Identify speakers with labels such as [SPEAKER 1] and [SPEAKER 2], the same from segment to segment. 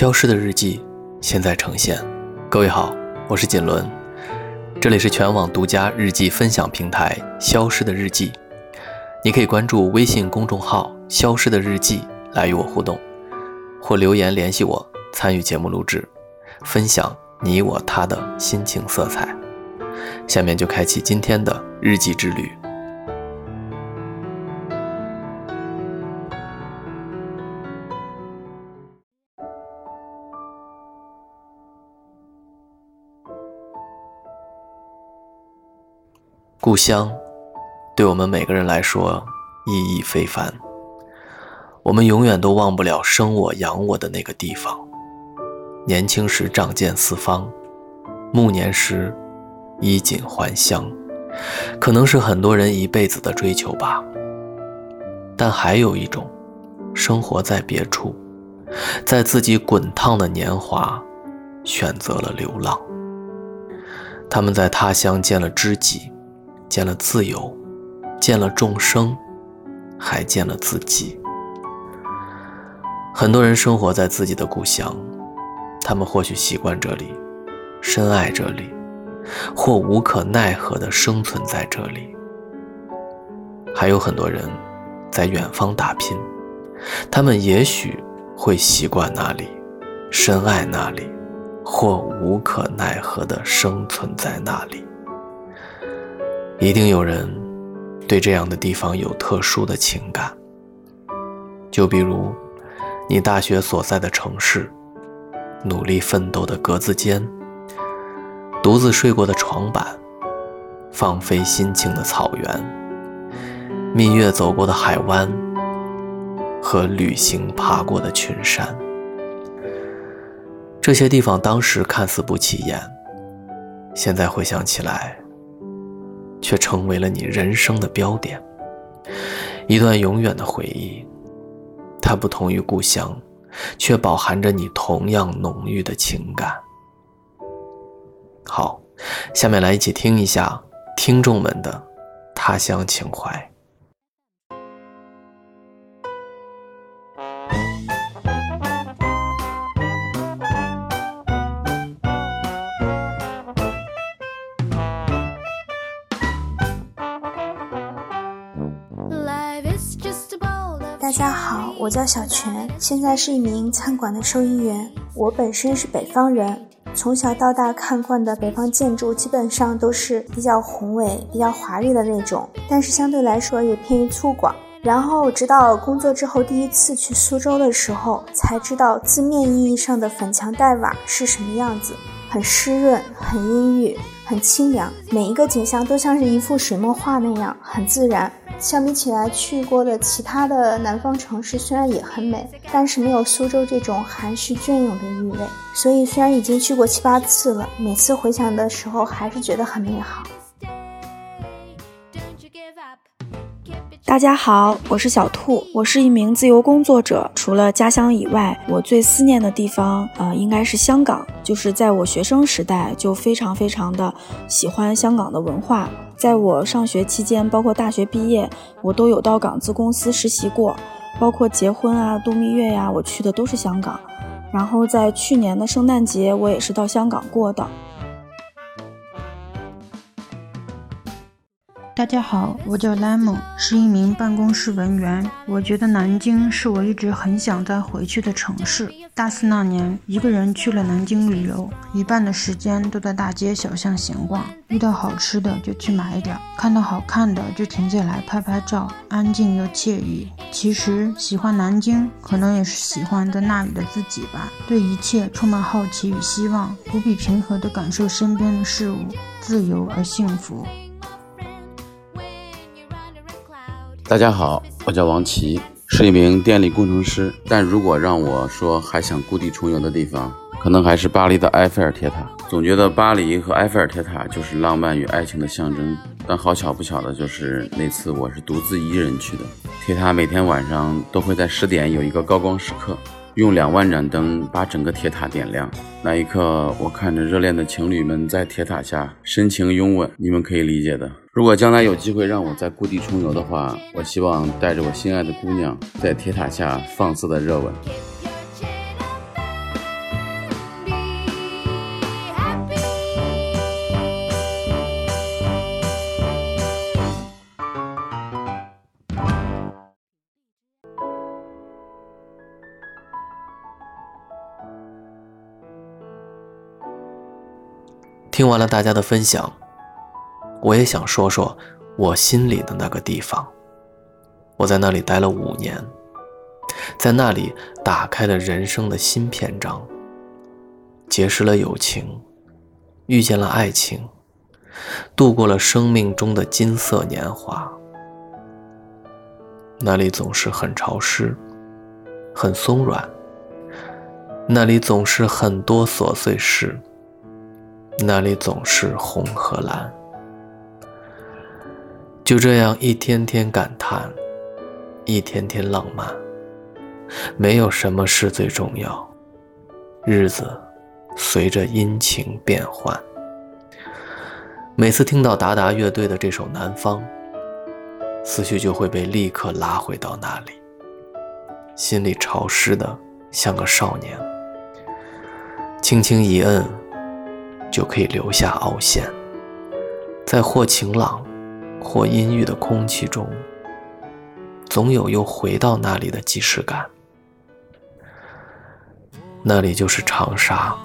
[SPEAKER 1] 消失的日记，现在呈现。各位好，我是锦纶，这里是全网独家日记分享平台《消失的日记》，你可以关注微信公众号“消失的日记”来与我互动，或留言联系我参与节目录制，分享你我他的心情色彩。下面就开启今天的日记之旅。故乡，对我们每个人来说意义非凡。我们永远都忘不了生我养我的那个地方。年轻时仗剑四方，暮年时衣锦还乡，可能是很多人一辈子的追求吧。但还有一种，生活在别处，在自己滚烫的年华，选择了流浪。他们在他乡见了知己。见了自由，见了众生，还见了自己。很多人生活在自己的故乡，他们或许习惯这里，深爱这里，或无可奈何地生存在这里。还有很多人在远方打拼，他们也许会习惯那里，深爱那里，或无可奈何地生存在那里。一定有人对这样的地方有特殊的情感，就比如你大学所在的城市，努力奋斗的格子间，独自睡过的床板，放飞心情的草原，蜜月走过的海湾和旅行爬过的群山。这些地方当时看似不起眼，现在回想起来。却成为了你人生的标点，一段永远的回忆。它不同于故乡，却饱含着你同样浓郁的情感。好，下面来一起听一下听众们的他乡情怀。
[SPEAKER 2] 大家好，我叫小泉，现在是一名餐馆的收银员。我本身是北方人，从小到大看惯的北方建筑基本上都是比较宏伟、比较华丽的那种，但是相对来说也偏于粗犷。然后直到工作之后，第一次去苏州的时候，才知道字面意义上的粉墙黛瓦是什么样子，很湿润，很阴郁，很清凉，每一个景象都像是一幅水墨画那样，很自然。相比起来，去过的其他的南方城市虽然也很美，但是没有苏州这种含蓄隽永的韵味。所以虽然已经去过七八次了，每次回想的时候还是觉得很美好。
[SPEAKER 3] 大家好，我是小兔，我是一名自由工作者。除了家乡以外，我最思念的地方，呃，应该是香港。就是在我学生时代，就非常非常的喜欢香港的文化。在我上学期间，包括大学毕业，我都有到港资公司实习过，包括结婚啊、度蜜月呀，我去的都是香港。然后在去年的圣诞节，我也是到香港过的。
[SPEAKER 4] 大家好，我叫 Lemon，是一名办公室文员。我觉得南京是我一直很想再回去的城市。大四那年，一个人去了南京旅游，一半的时间都在大街小巷闲逛，遇到好吃的就去买点，看到好看的就停下来拍拍照，安静又惬意。其实喜欢南京，可能也是喜欢在那里的自己吧，对一切充满好奇与希望，无比平和地感受身边的事物，自由而幸福。
[SPEAKER 5] 大家好，我叫王琦，是一名电力工程师。但如果让我说还想故地重游的地方，可能还是巴黎的埃菲尔铁塔。总觉得巴黎和埃菲尔铁塔就是浪漫与爱情的象征。但好巧不巧的就是那次我是独自一人去的。铁塔每天晚上都会在十点有一个高光时刻。用两万盏灯把整个铁塔点亮，那一刻，我看着热恋的情侣们在铁塔下深情拥吻，你们可以理解的。如果将来有机会让我在故地重游的话我希望带着我心爱的姑娘在铁塔下放肆的热吻。
[SPEAKER 1] 听完了大家的分享我也想说说我心里的那个地方。我在那里待了五年，在那里打开了人生的新篇章，结识了友情，遇见了爱情，度过了生命中的金色年华。那里总是很潮湿，很松软。那里总是很多琐碎事。那里总是红和蓝。就这样一天天感叹，一天天浪漫。没有什么是最重要。日子随着阴晴变换。每次听到达达乐队的这首《南方》。思绪就会被立刻拉回到那里，心里潮湿的像个少年，轻轻一摁，就可以留下凹陷，在或晴朗，或阴郁的空气中，总有又回到那里的即视感。那里就是长沙，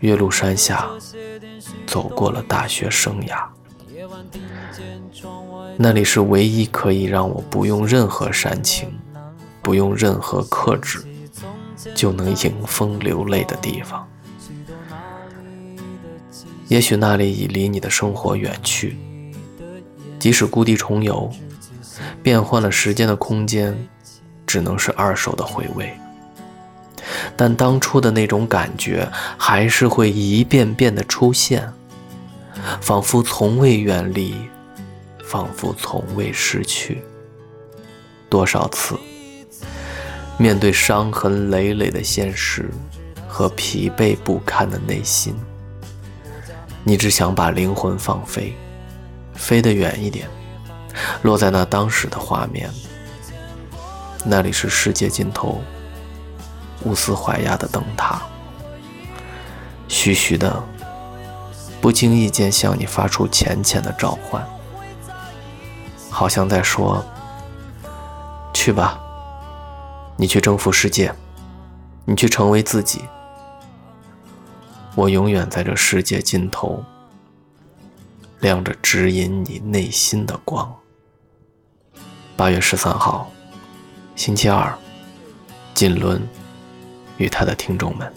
[SPEAKER 1] 岳麓山下，走过了大学生涯。那里是唯一可以让我不用任何煽情，不用任何克制，就能迎风流泪的地方。也许那里已离你的生活远去，即使故地重游，变换了时间的空间，只能是二手的回味。但当初的那种感觉，还是会一遍遍的出现，仿佛从未远离。仿佛从未失去。多少次，面对伤痕累累的现实和疲惫不堪的内心，你只想把灵魂放飞，飞得远一点，落在那当时的画面。那里是世界尽头，乌斯怀亚的灯塔，徐徐的，不经意间向你发出浅浅的召唤。好像在说：“去吧，你去征服世界，你去成为自己。我永远在这世界尽头，亮着指引你内心的光。”八月十三号，星期二，锦纶与他的听众们。